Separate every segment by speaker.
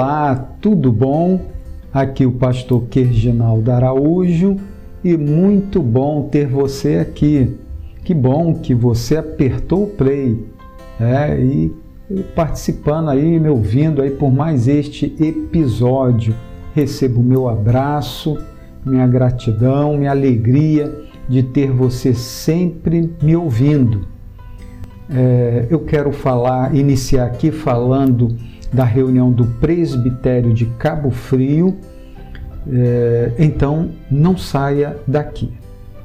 Speaker 1: Olá, tudo bom? Aqui o pastor Kerginaldo Araújo e muito bom ter você aqui. Que bom que você apertou o play é, e participando aí, me ouvindo aí por mais este episódio. Recebo meu abraço, minha gratidão, minha alegria de ter você sempre me ouvindo. É, eu quero falar, iniciar aqui falando da reunião do presbitério de Cabo Frio. É, então, não saia daqui.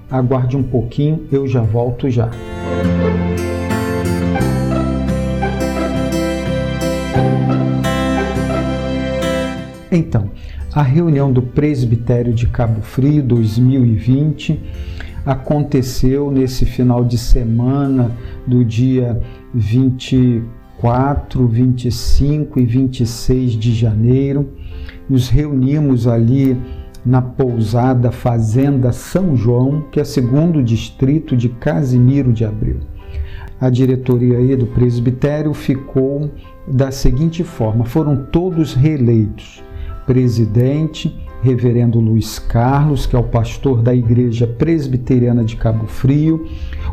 Speaker 1: Aguarde um pouquinho, eu já volto já. Então, a reunião do presbitério de Cabo Frio 2020 aconteceu nesse final de semana do dia 24, 25 e 26 de janeiro. Nos reunimos ali na pousada Fazenda São João, que é segundo distrito de Casimiro de Abreu. A diretoria aí do presbitério ficou da seguinte forma: foram todos reeleitos. Presidente, Reverendo Luiz Carlos, que é o pastor da Igreja Presbiteriana de Cabo Frio,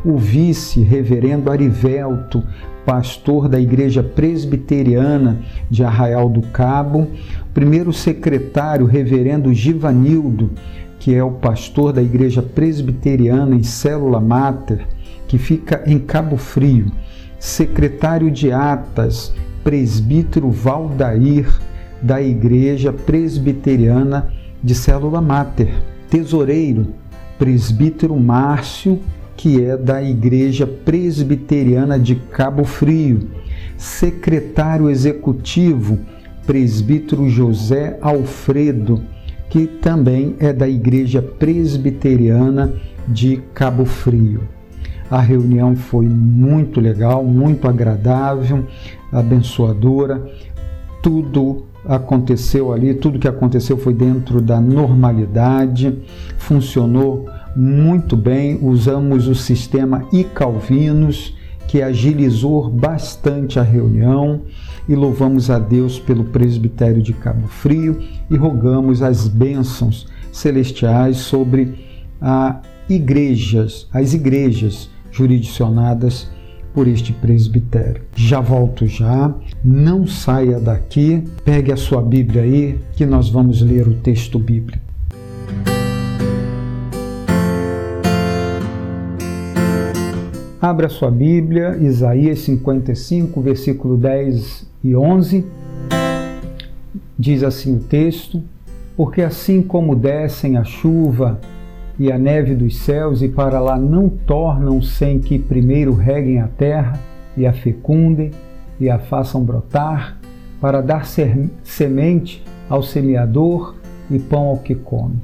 Speaker 1: o vice, Reverendo Arivelto, pastor da Igreja Presbiteriana de Arraial do Cabo, primeiro secretário, Reverendo Givanildo, que é o pastor da Igreja Presbiteriana em Célula Mater, que fica em Cabo Frio, secretário de Atas, presbítero Valdair, da Igreja Presbiteriana de Célula Mater, tesoureiro, presbítero Márcio, que é da Igreja Presbiteriana de Cabo Frio, secretário executivo, presbítero José Alfredo, que também é da Igreja Presbiteriana de Cabo Frio. A reunião foi muito legal, muito agradável, abençoadora. Tudo aconteceu ali, tudo que aconteceu foi dentro da normalidade, funcionou muito bem. Usamos o sistema iCalvinos, que agilizou bastante a reunião, e louvamos a Deus pelo presbitério de Cabo Frio e rogamos as bênçãos celestiais sobre a igrejas, as igrejas jurisdicionadas por este presbitério. Já volto já, não saia daqui, pegue a sua Bíblia aí que nós vamos ler o texto bíblico. Abra sua Bíblia, Isaías 55, versículo 10 e 11. Diz assim o texto: Porque assim como descem a chuva e a neve dos céus, e para lá não tornam sem que primeiro reguem a terra e a fecundem e a façam brotar, para dar semente ao semeador e pão ao que come.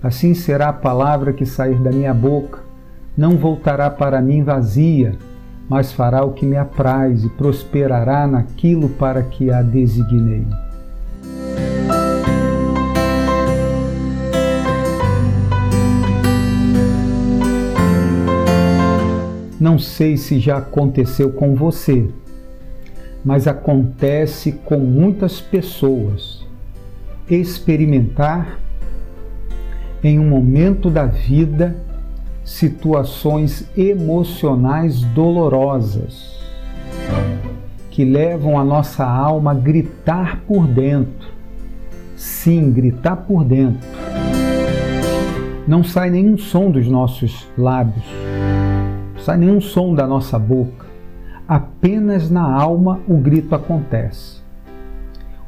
Speaker 1: Assim será a palavra que sair da minha boca, não voltará para mim vazia, mas fará o que me apraz e prosperará naquilo para que a designei. Não sei se já aconteceu com você, mas acontece com muitas pessoas. Experimentar em um momento da vida situações emocionais dolorosas que levam a nossa alma a gritar por dentro. Sim, gritar por dentro. Não sai nenhum som dos nossos lábios sai nenhum som da nossa boca, apenas na alma o grito acontece.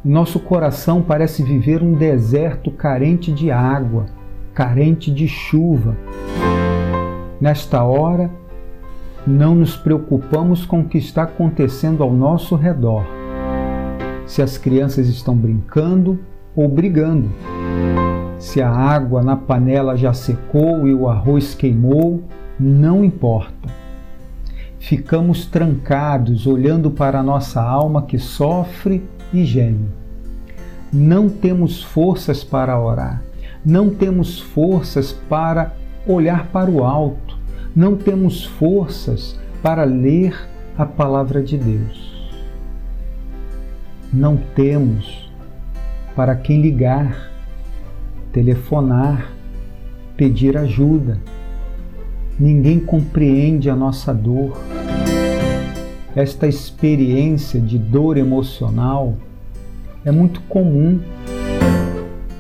Speaker 1: O nosso coração parece viver um deserto carente de água, carente de chuva. Nesta hora, não nos preocupamos com o que está acontecendo ao nosso redor. Se as crianças estão brincando ou brigando, se a água na panela já secou e o arroz queimou não importa. Ficamos trancados olhando para a nossa alma que sofre e geme. Não temos forças para orar, não temos forças para olhar para o alto, não temos forças para ler a palavra de Deus. Não temos para quem ligar, telefonar, pedir ajuda. Ninguém compreende a nossa dor. Esta experiência de dor emocional é muito comum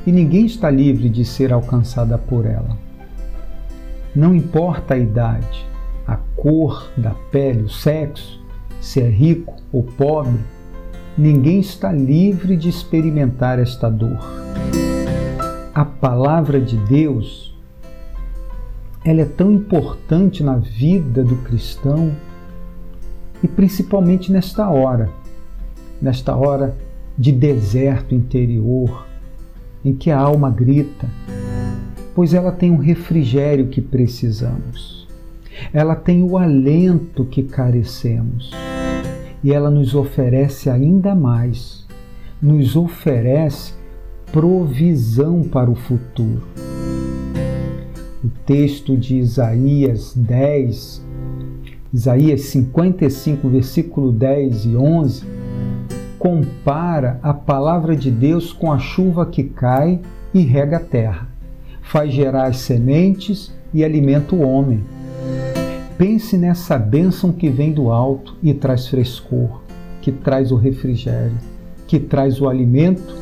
Speaker 1: e ninguém está livre de ser alcançada por ela. Não importa a idade, a cor da pele, o sexo, se é rico ou pobre, ninguém está livre de experimentar esta dor. A palavra de Deus, ela é tão importante na vida do cristão e principalmente nesta hora, nesta hora de deserto interior, em que a alma grita, pois ela tem um refrigério que precisamos. Ela tem o alento que carecemos e ela nos oferece ainda mais, nos oferece provisão para o futuro. O texto de Isaías 10, Isaías 55, versículo 10 e 11, compara a palavra de Deus com a chuva que cai e rega a terra, faz gerar as sementes e alimenta o homem. Pense nessa bênção que vem do alto e traz frescor, que traz o refrigério, que traz o alimento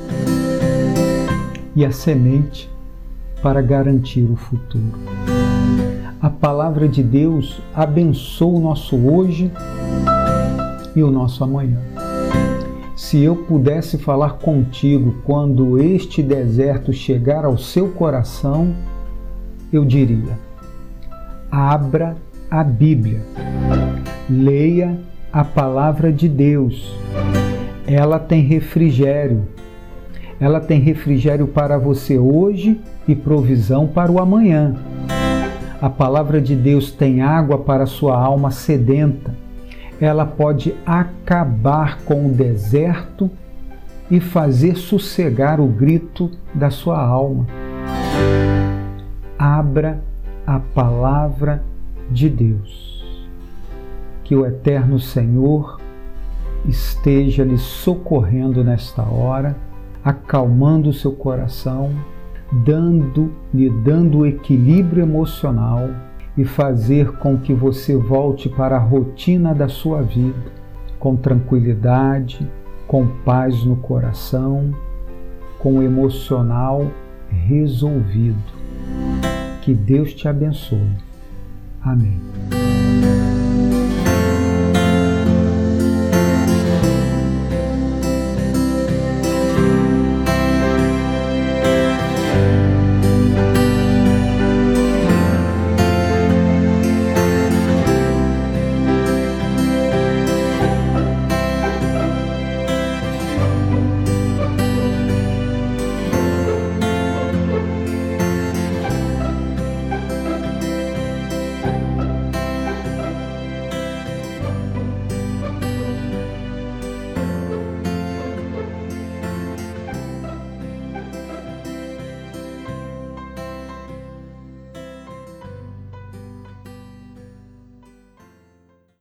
Speaker 1: e a semente para garantir o futuro. A palavra de Deus abençoa o nosso hoje e o nosso amanhã. Se eu pudesse falar contigo quando este deserto chegar ao seu coração, eu diria: abra a Bíblia. Leia a palavra de Deus. Ela tem refrigério. Ela tem refrigério para você hoje e provisão para o amanhã. A palavra de Deus tem água para sua alma sedenta. Ela pode acabar com o deserto e fazer sossegar o grito da sua alma. Abra a palavra de Deus. Que o Eterno Senhor esteja lhe socorrendo nesta hora, acalmando o seu coração, dando lhe dando equilíbrio emocional e fazer com que você volte para a rotina da sua vida com tranquilidade, com paz no coração, com o emocional resolvido. Que Deus te abençoe. Amém.